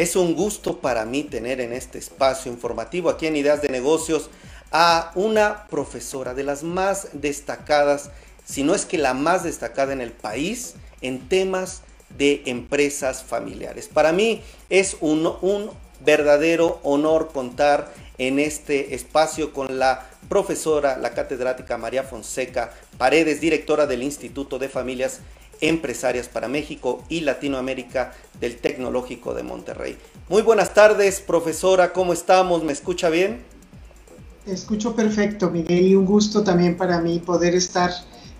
Es un gusto para mí tener en este espacio informativo aquí en Ideas de Negocios a una profesora de las más destacadas, si no es que la más destacada en el país, en temas de empresas familiares. Para mí es un, un verdadero honor contar en este espacio con la profesora, la catedrática María Fonseca Paredes, directora del Instituto de Familias Empresarias para México y Latinoamérica del Tecnológico de Monterrey. Muy buenas tardes, profesora, ¿cómo estamos? ¿Me escucha bien? Escucho perfecto, Miguel, y un gusto también para mí poder estar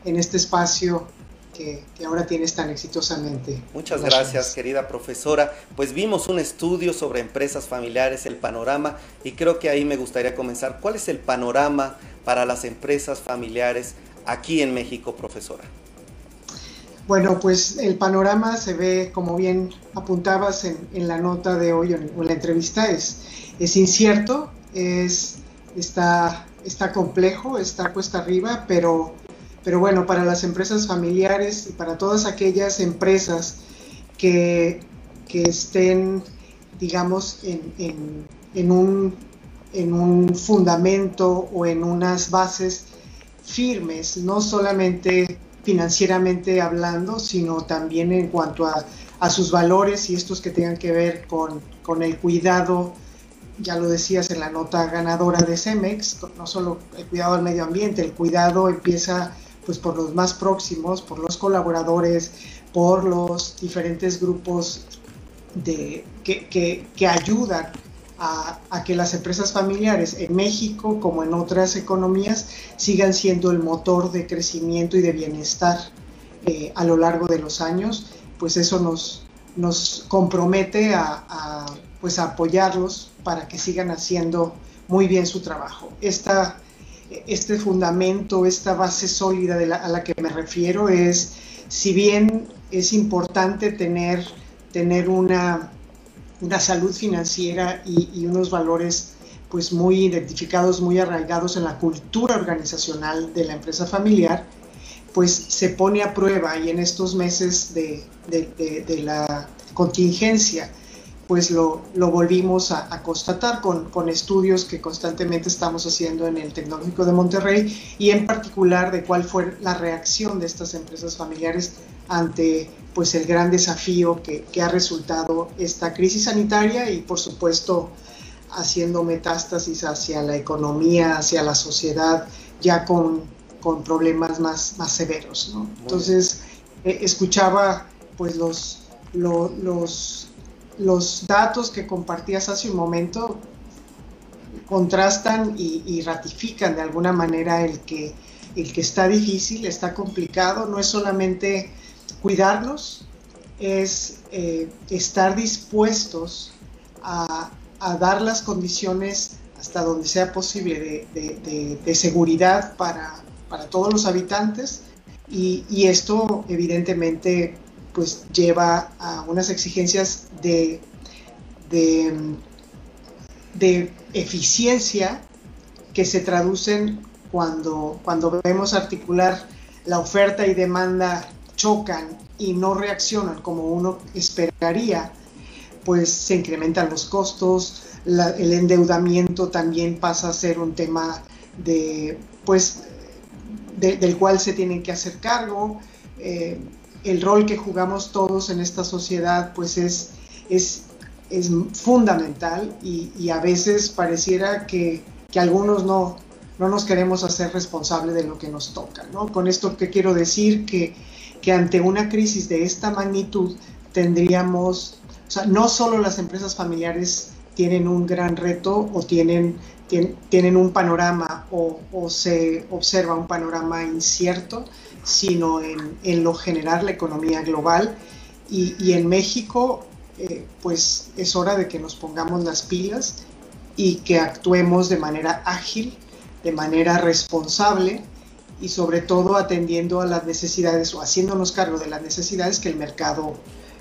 en este espacio que, ahora tienes tan exitosamente. Muchas gracias, querida profesora. Pues vimos un estudio sobre empresas familiares, el panorama, y creo que ahí me gustaría comenzar. ¿Cuál es el panorama para las empresas familiares aquí en México, profesora? Bueno, pues el panorama se ve, como bien apuntabas en, la nota de hoy, en, en la entrevista, es, es incierto, es, está, está complejo, está puesta arriba, pero pero bueno, para las empresas familiares y para todas aquellas empresas que, estén, digamos, en, un, en un fundamento o en unas bases firmes, no solamente financieramente hablando, sino también en cuanto a, sus valores y estos que tengan que ver con, con, el cuidado, ya lo decías en la nota ganadora de CEMEX, no solo el cuidado del medio ambiente, el cuidado empieza pues por los más próximos, por los colaboradores, por los diferentes grupos de, que, ayudan a, que las empresas familiares en México como en otras economías sigan siendo el motor de crecimiento y de bienestar eh, a lo largo de los años, pues eso nos, nos compromete a, pues apoyarlos para que sigan haciendo muy bien su trabajo. Esta este fundamento, esta base sólida a la que me refiero es, si bien es importante tener, tener una, una salud financiera y, unos valores pues muy identificados, muy arraigados en la cultura organizacional de la empresa familiar, pues se pone a prueba y en estos meses de, de la contingencia pues lo, volvimos a, constatar con, estudios que constantemente estamos haciendo en el Tecnológico de Monterrey y en particular de cuál fue la reacción de estas empresas familiares ante pues el gran desafío que, ha resultado esta crisis sanitaria y por supuesto haciendo metástasis hacia la economía, hacia la sociedad, ya con, problemas más, más severos. Entonces, eh, escuchaba pues los, los los datos que compartías hace un momento contrastan y, ratifican de alguna manera el que, el que está difícil, está complicado, no es solamente cuidarnos, es eh, estar dispuestos a, dar las condiciones hasta donde sea posible de, seguridad para, todos los habitantes. Y, esto evidentemente pues lleva a unas exigencias de, de, eficiencia que se traducen cuando, cuando vemos articular la oferta y demanda chocan y no reaccionan como uno esperaría, pues se incrementan los costos, el endeudamiento también pasa a ser un tema de, pues, del cual se tienen que hacer cargo. Eh, el rol que jugamos todos en esta sociedad pues es, es, es fundamental y, a veces pareciera que, algunos no, no nos queremos hacer responsable de lo que nos toca. ¿no? Con esto que quiero decir que, que ante una crisis de esta magnitud tendríamos, o sea, no solo las empresas familiares tienen un gran reto o tienen, tienen, un panorama o, se observa un panorama incierto, sino en, lo general la economía global. Y, en México, eh, pues es hora de que nos pongamos las pilas y que actuemos de manera ágil, de manera responsable y sobre todo atendiendo a las necesidades o haciéndonos cargo de las necesidades que el mercado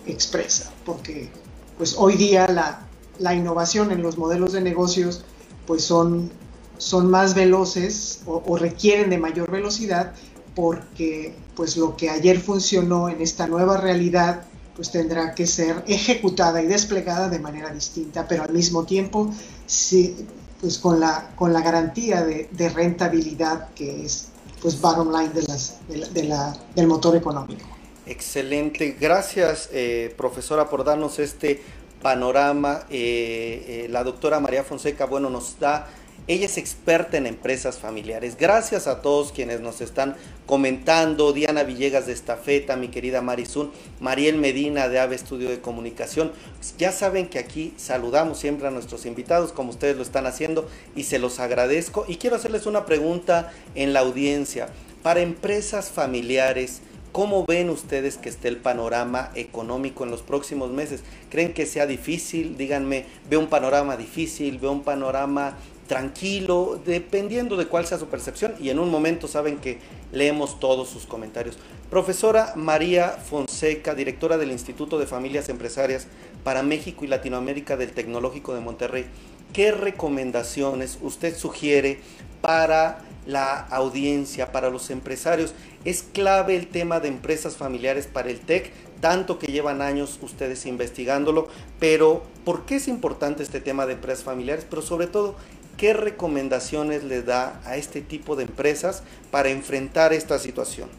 expresa. Porque pues hoy día la, innovación en los modelos de negocios pues son, son más veloces o requieren de mayor velocidad porque pues lo que ayer funcionó en esta nueva realidad pues tendrá que ser ejecutada y desplegada de manera distinta, pero al mismo tiempo sí, pues con la, con la garantía de, rentabilidad que es pues bottom line de la, del motor económico. Excelente, gracias eh, profesora por darnos este panorama. Eh, eh, la doctora María Fonseca, bueno, nos da ella es experta en empresas familiares. Gracias a todos quienes nos están comentando. Diana Villegas de Estafeta, mi querida Marizun, Mariel Medina de AVE Estudio de Comunicación. Ya saben que aquí saludamos siempre a nuestros invitados como ustedes lo están haciendo y se los agradezco. Y quiero hacerles una pregunta en la audiencia. Para empresas familiares, ¿Cómo ven ustedes que esté el panorama económico en los próximos meses? ¿Creen que sea difícil? Díganme, ¿veo un panorama difícil? ¿Veo un panorama tranquilo, dependiendo de cuál sea su percepción, y en un momento saben que leemos todos sus comentarios. Profesora María Fonseca, directora del Instituto de Familias Empresarias para México y Latinoamérica del Tecnológico de Monterrey, ¿qué recomendaciones usted sugiere para la audiencia, para los empresarios? ¿Es clave el tema de empresas familiares para el TEC? Tanto que llevan años ustedes investigándolo, pero ¿por qué es importante este tema de empresas familiares? Pero sobre todo, ¿qué recomendaciones le da a este tipo de empresas para enfrentar esta situación?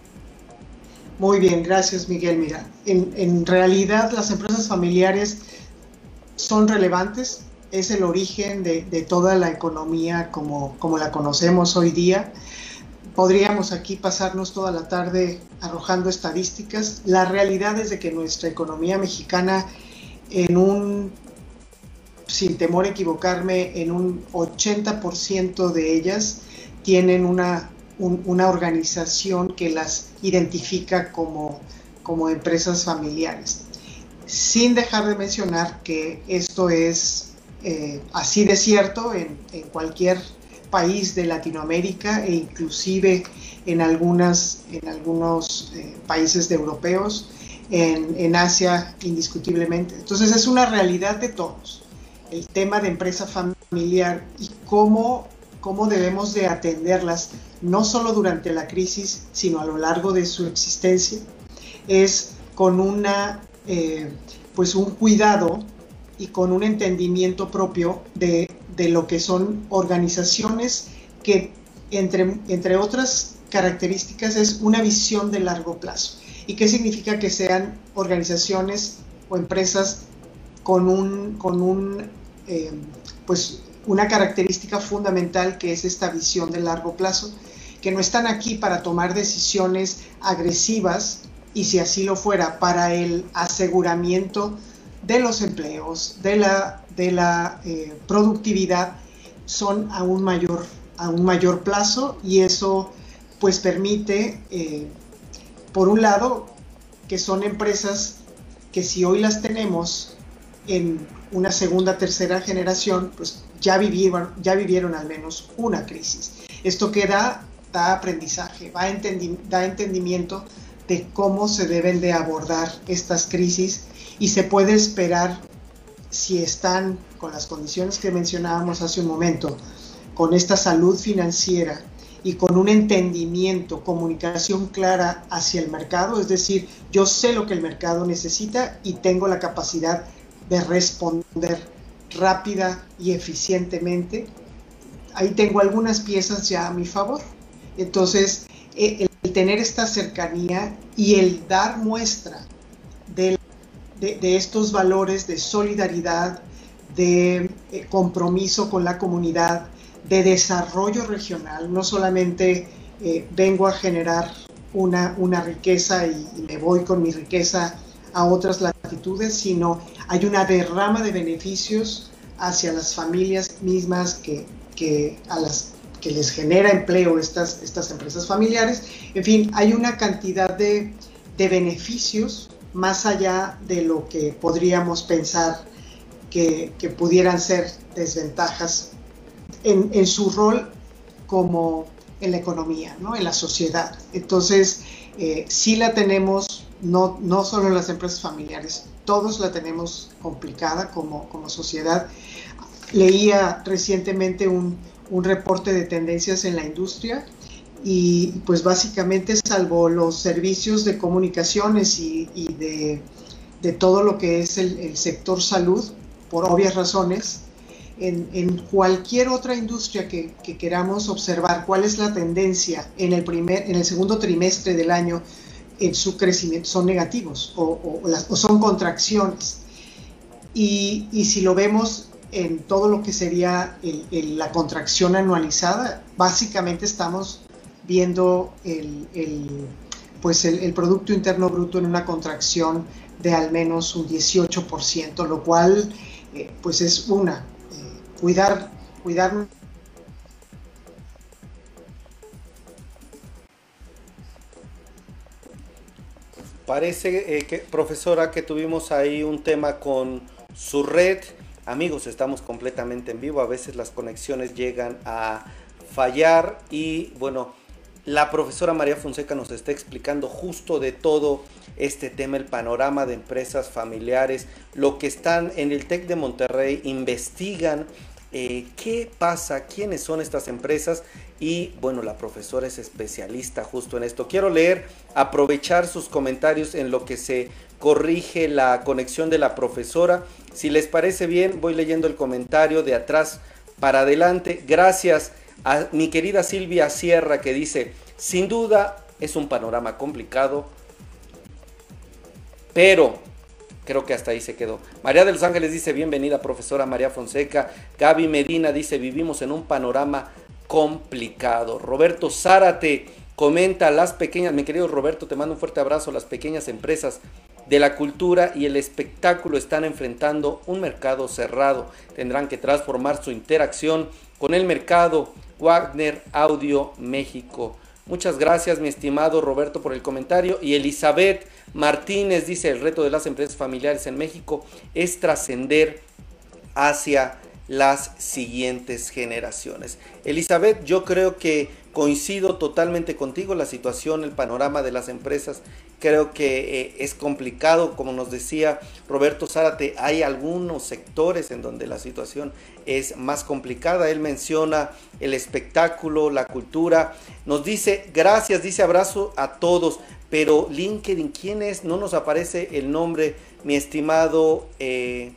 Muy bien, gracias Miguel. Mira, en, realidad las empresas familiares son relevantes, es el origen de, toda la economía como, como la conocemos hoy día. Podríamos aquí pasarnos toda la tarde arrojando estadísticas. La realidad es de que nuestra economía mexicana en un sin temor a equivocarme, en un 80% de ellas tienen una, una organización que las identifica como, como empresas familiares. Sin dejar de mencionar que esto es eh, así de cierto en, cualquier país de Latinoamérica e inclusive en, algunas, en algunos eh, países de europeos, en, en Asia indiscutiblemente. Entonces es una realidad de todos el tema de empresa familiar y cómo, cómo debemos de atenderlas, no solo durante la crisis, sino a lo largo de su existencia, es con una, eh, pues un cuidado y con un entendimiento propio de, lo que son organizaciones que, entre, entre otras características, es una visión de largo plazo. ¿Y qué significa que sean organizaciones o empresas con un, con un eh, pues una característica fundamental que es esta visión de largo plazo, que no están aquí para tomar decisiones agresivas y si así lo fuera, para el aseguramiento de los empleos, de la, de la eh, productividad, son a un, mayor, a un mayor plazo y eso pues permite, eh, por un lado, que son empresas que si hoy las tenemos en una segunda, tercera generación, pues ya vivieron, ya vivieron al menos una crisis. Esto que da, aprendizaje, da entendimiento de cómo se deben de abordar estas crisis y se puede esperar si están con las condiciones que mencionábamos hace un momento, con esta salud financiera y con un entendimiento, comunicación clara hacia el mercado, es decir, yo sé lo que el mercado necesita y tengo la capacidad de responder rápida y eficientemente. Ahí tengo algunas piezas ya a mi favor. Entonces, e, el, tener esta cercanía y el dar muestra de, estos valores de solidaridad, de eh, compromiso con la comunidad, de desarrollo regional, no solamente eh, vengo a generar una, una riqueza y, me voy con mi riqueza a otras latitudes, sino hay una derrama de beneficios hacia las familias mismas que, a las que les genera empleo estas, estas empresas familiares. En fin, hay una cantidad de, beneficios más allá de lo que podríamos pensar que, pudieran ser desventajas en, su rol como en la economía, ¿no? en la sociedad. Entonces, eh, sí la tenemos no, no solo las empresas familiares, todos la tenemos complicada como, como sociedad. Leía recientemente un, reporte de tendencias en la industria y pues básicamente salvo los servicios de comunicaciones y, de, de todo lo que es el, sector salud, por obvias razones. En, cualquier otra industria que, queramos observar cuál es la tendencia en el, primer, en el segundo trimestre del año en su crecimiento son negativos o, son contracciones. Y, si lo vemos en todo lo que sería la contracción anualizada, básicamente estamos viendo el, pues el, Producto Interno Bruto en una contracción de al menos un 18%, lo cual eh, pues es una, eh, cuidar, cuidar Parece eh, que, profesora, que tuvimos ahí un tema con su red. Amigos, estamos completamente en vivo. A veces las conexiones llegan a fallar y bueno, la profesora María Fonseca nos está explicando justo de todo este tema, el panorama de empresas familiares, lo que están en el TEC de Monterrey, investigan eh, qué pasa, quiénes son estas empresas y bueno, la profesora es especialista justo en esto. Quiero leer, aprovechar sus comentarios en lo que se corrige la conexión de la profesora. Si les parece bien, voy leyendo el comentario de atrás para adelante. Gracias a mi querida Silvia Sierra que dice, sin duda es un panorama complicado, pero creo que hasta ahí se quedó. María de los Ángeles dice, bienvenida profesora María Fonseca. Gaby Medina dice, vivimos en un panorama complicado. Roberto Zárate comenta, las pequeñas, mi querido Roberto, te mando un fuerte abrazo, las pequeñas empresas de la cultura y el espectáculo están enfrentando un mercado cerrado. Tendrán que transformar su interacción con el mercado Wagner Audio México. Muchas gracias, mi estimado Roberto, por el comentario. Y Elizabeth Martínez dice, el reto de las empresas familiares en México es trascender hacia las siguientes generaciones. Elizabeth, yo creo que coincido totalmente contigo, la situación, el panorama de las empresas, creo que eh, es complicado, como nos decía Roberto Zárate, hay algunos sectores en donde la situación es más complicada, él menciona el espectáculo, la cultura, nos dice gracias, dice abrazo a todos, pero LinkedIn, ¿quién es? No nos aparece el nombre, mi estimado... Eh,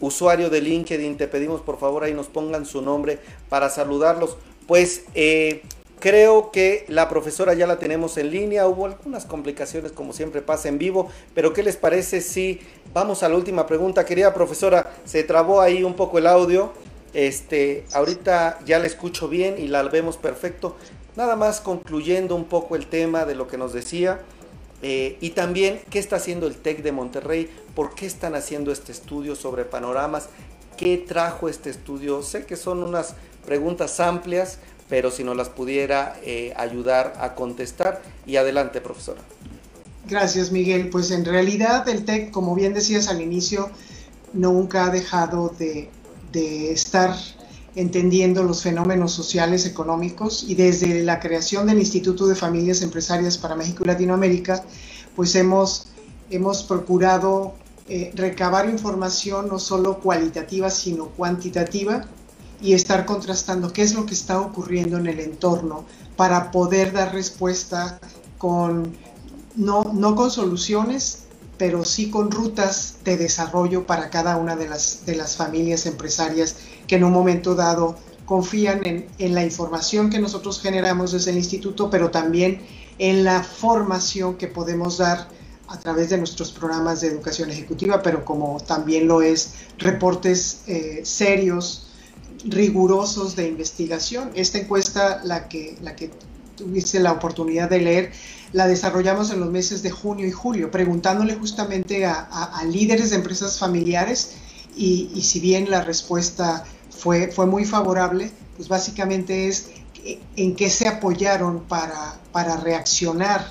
usuario de LinkedIn, te pedimos por favor ahí nos pongan su nombre para saludarlos. Pues eh, creo que la profesora ya la tenemos en línea, hubo algunas complicaciones como siempre pasa en vivo, pero ¿qué les parece si vamos a la última pregunta? Querida profesora, se trabó ahí un poco el audio, este, ahorita ya la escucho bien y la vemos perfecto. Nada más concluyendo un poco el tema de lo que nos decía. Eh, y también, ¿qué está haciendo el TEC de Monterrey? ¿Por qué están haciendo este estudio sobre panoramas? ¿Qué trajo este estudio? Sé que son unas preguntas amplias, pero si nos las pudiera eh, ayudar a contestar. Y adelante, profesora. Gracias, Miguel. Pues en realidad el TEC, como bien decías al inicio, nunca ha dejado de, de estar entendiendo los fenómenos sociales, económicos y desde la creación del Instituto de Familias Empresarias para México y Latinoamérica, pues hemos, hemos procurado eh, recabar información no solo cualitativa, sino cuantitativa y estar contrastando qué es lo que está ocurriendo en el entorno para poder dar respuesta con, no, no con soluciones, pero sí con rutas de desarrollo para cada una de las, de las familias empresarias que en un momento dado confían en, en, la información que nosotros generamos desde el instituto, pero también en la formación que podemos dar a través de nuestros programas de educación ejecutiva, pero como también lo es reportes eh, serios, rigurosos de investigación. Esta encuesta, la que, la que tuviste la oportunidad de leer, la desarrollamos en los meses de junio y julio, preguntándole justamente a, líderes de empresas familiares y, si bien la respuesta fue, fue muy favorable, pues básicamente es en qué se apoyaron para, para reaccionar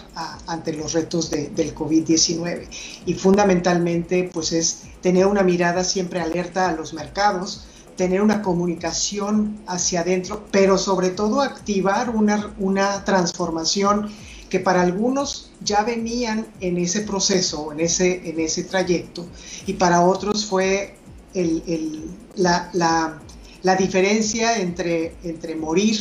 ante los retos del COVID-19. Y fundamentalmente, pues es tener una mirada siempre alerta a los mercados, tener una comunicación hacia adentro, pero sobre todo activar una, una transformación que para algunos ya venían en ese proceso, en ese, en ese trayecto, y para otros fue la, la, diferencia entre, entre morir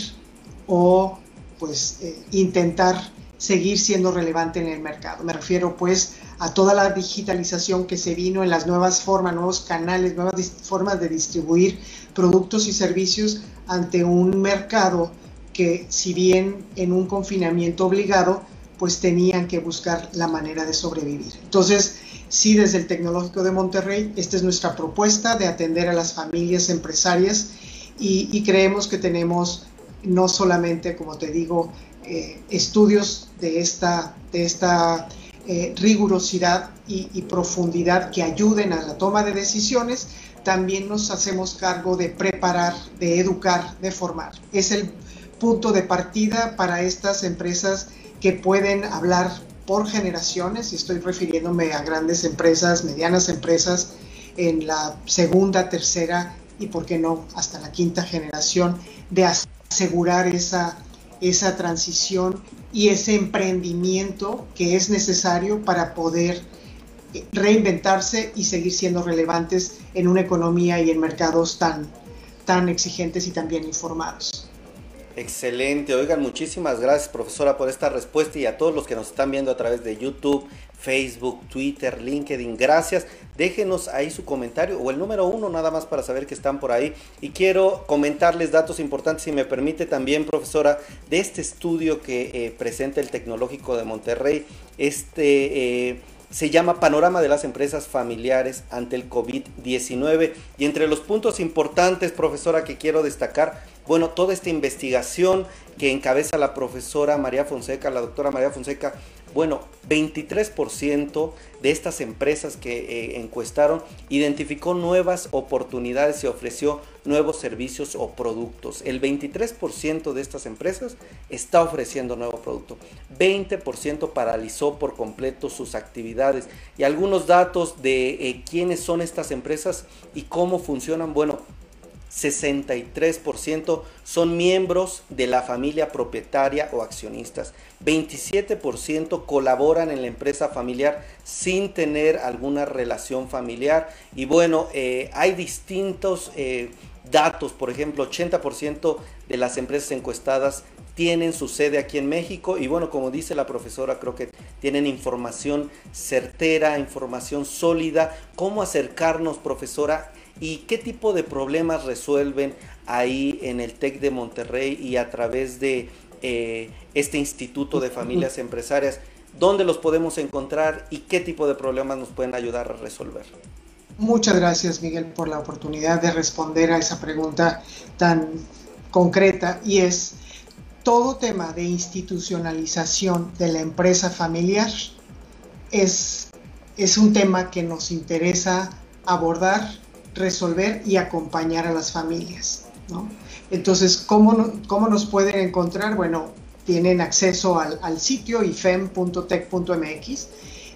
o pues eh, intentar seguir siendo relevante en el mercado. Me refiero pues a toda la digitalización que se vino en las nuevas formas, nuevos canales, nuevas formas de distribuir productos y servicios ante un mercado que si bien en un confinamiento obligado, pues tenían que buscar la manera de sobrevivir. Entonces, sí, desde el Tecnológico de Monterrey, esta es nuestra propuesta de atender a las familias empresarias y, creemos que tenemos no solamente, como te digo, eh, estudios de esta, de esta eh, rigurosidad y, y, profundidad que ayuden a la toma de decisiones, también nos hacemos cargo de preparar, de educar, de formar. Es el punto de partida para estas empresas que pueden hablar por generaciones, y estoy refiriéndome a grandes empresas, medianas empresas, en la segunda, tercera y, por qué no, hasta la quinta generación, de asegurar esa, esa transición y ese emprendimiento que es necesario para poder reinventarse y seguir siendo relevantes en una economía y en mercados tan, tan exigentes y tan bien informados. Excelente, oigan, muchísimas gracias profesora por esta respuesta y a todos los que nos están viendo a través de YouTube, Facebook, Twitter, LinkedIn, gracias. Déjenos ahí su comentario o el número uno nada más para saber que están por ahí. Y quiero comentarles datos importantes, si me permite también profesora, de este estudio que eh, presenta el Tecnológico de Monterrey. Este... Eh, se llama Panorama de las Empresas Familiares ante el COVID-19. Y entre los puntos importantes, profesora, que quiero destacar, bueno, toda esta investigación que encabeza la profesora María Fonseca, la doctora María Fonseca, bueno, 23% de estas empresas que eh, encuestaron identificó nuevas oportunidades y ofreció nuevos servicios o productos. El 23% de estas empresas está ofreciendo nuevo producto. 20% paralizó por completo sus actividades. Y algunos datos de eh, quiénes son estas empresas y cómo funcionan. Bueno, 63% son miembros de la familia propietaria o accionistas. 27% colaboran en la empresa familiar sin tener alguna relación familiar. Y bueno, eh, hay distintos eh, datos, por ejemplo, 80% de las empresas encuestadas tienen su sede aquí en México y bueno, como dice la profesora, creo que tienen información certera, información sólida. ¿Cómo acercarnos, profesora? Y qué tipo de problemas resuelven ahí en el TEC de Monterrey y a través de eh, este Instituto de Familias Empresarias. ¿Dónde los podemos encontrar y qué tipo de problemas nos pueden ayudar a resolver? Muchas gracias, Miguel, por la oportunidad de responder a esa pregunta tan concreta y es todo tema de institucionalización de la empresa familiar es, es un tema que nos interesa abordar resolver y acompañar a las familias. Entonces, ¿cómo, ¿cómo, nos pueden encontrar? Bueno, tienen acceso al, al sitio ifem.tech.mx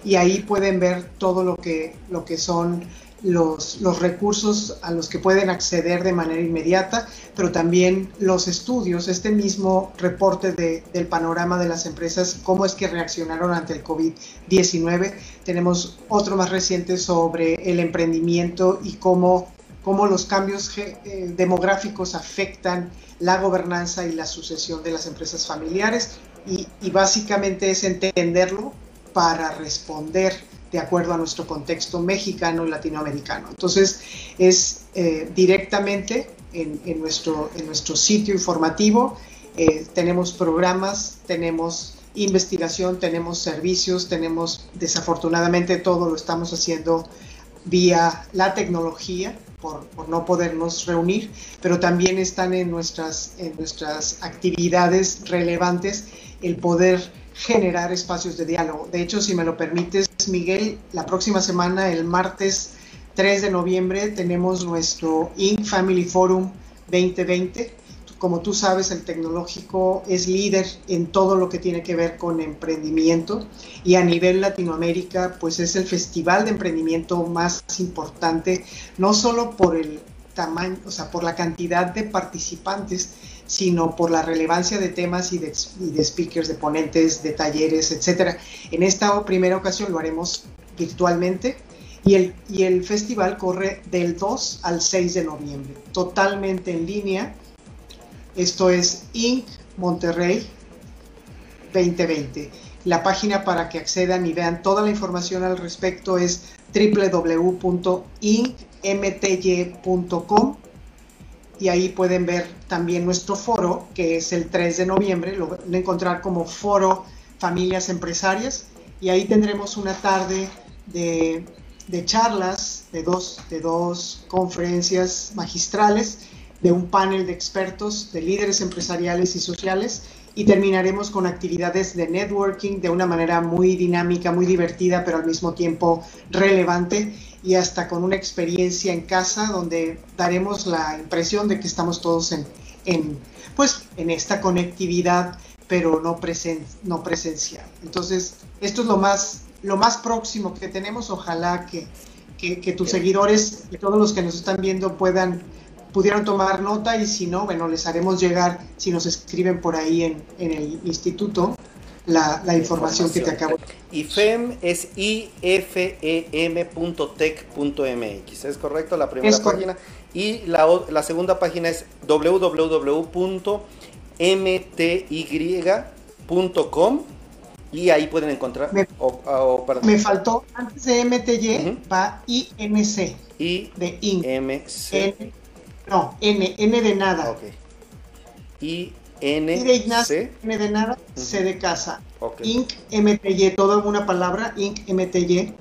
y ahí pueden ver todo lo que, lo que son los, los, recursos a los que pueden acceder de manera inmediata, pero también los estudios, este mismo reporte de, del panorama de las empresas, cómo es que reaccionaron ante el COVID-19. Tenemos otro más reciente sobre el emprendimiento y cómo, cómo los cambios eh, demográficos afectan la gobernanza y la sucesión de las empresas familiares. Y, y básicamente es entenderlo para responder de acuerdo a nuestro contexto mexicano y latinoamericano. Entonces, es eh, directamente en, nuestro, en nuestro sitio informativo, eh, tenemos programas, tenemos investigación, tenemos servicios, tenemos, desafortunadamente todo lo estamos haciendo vía la tecnología, por, por, no podernos reunir, pero también están en nuestras, en nuestras actividades relevantes el poder generar espacios de diálogo. De hecho, si me lo permites, Miguel, la próxima semana, el martes 3 de noviembre, tenemos nuestro Inc. Family Forum 2020. Como tú sabes, el tecnológico es líder en todo lo que tiene que ver con emprendimiento y a nivel Latinoamérica, pues es el festival de emprendimiento más importante, no solo por el tamaño, o sea, por la cantidad de participantes, sino por la relevancia de temas y de, speakers, de ponentes, de talleres, etc. En esta primera ocasión lo haremos virtualmente y el, y el festival corre del 2 al 6 de noviembre, totalmente en línea. Esto es Inc. Monterrey 2020. La página para que accedan y vean toda la información al respecto es www.incmty.com y ahí pueden ver también nuestro foro, que es el 3 de noviembre, lo van a encontrar como Foro Familias Empresarias, y ahí tendremos una tarde de, charlas, de dos, de dos conferencias magistrales, de un panel de expertos, de líderes empresariales y sociales, y terminaremos con actividades de networking de una manera muy dinámica, muy divertida, pero al mismo tiempo relevante y hasta con una experiencia en casa donde daremos la impresión de que estamos todos en, en pues, en esta conectividad, pero no, presen, no presencial. Entonces, esto es lo más, lo más próximo que tenemos. Ojalá que, que, tus seguidores y todos los que nos están viendo puedan pudieran tomar nota y si no, bueno, les haremos llegar, si nos escriben por ahí en, en el instituto, la, la información, que te acabo de IFEM es ifem.tech.mx, ¿es correcto? La primera página. Y la, la, segunda página es www.mty.com y ahí pueden encontrar. Me, me faltó, antes de MTY, va INC. I de INC. No, N, N de nada. Ok. I N, de Ignacio, N de nada, C de casa. Inc. MTY, toda una palabra, incmty.com.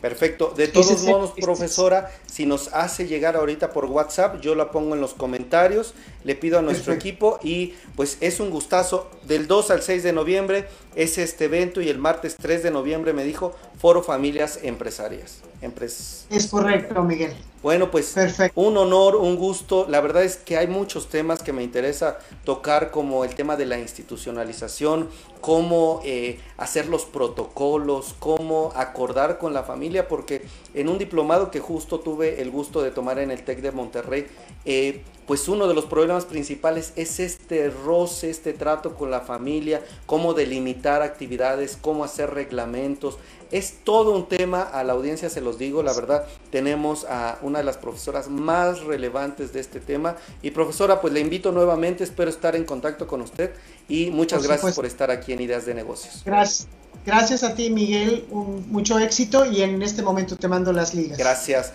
Perfecto. De todos modos, profesora, si nos hace llegar ahorita por WhatsApp, yo la pongo en los comentarios, le pido a nuestro equipo y pues es un gustazo. Del 2 al 6 de noviembre es este evento y el martes 3 de noviembre me dijo Foro Familias Empresarias. es correcto, Miguel. Bueno, pues un honor, un gusto. La verdad es que hay muchos temas que me interesa tocar, como el tema de la institucionalización, cómo eh, hacer los protocolos, cómo acordar con la familia, porque en un diplomado que justo tuve el gusto de tomar en el TEC de Monterrey, eh, pues uno de los problemas principales es este roce, este trato con la familia, cómo delimitar actividades, cómo hacer reglamentos. Es todo un tema, a la audiencia se los digo, la verdad, tenemos a una de las profesoras más relevantes de este tema. Y profesora, pues le invito nuevamente, espero estar en contacto con usted y muchas gracias por estar aquí en Ideas de Negocios. Gracias. Gracias a ti, Miguel. mucho éxito y en este momento te mando las ligas. Gracias.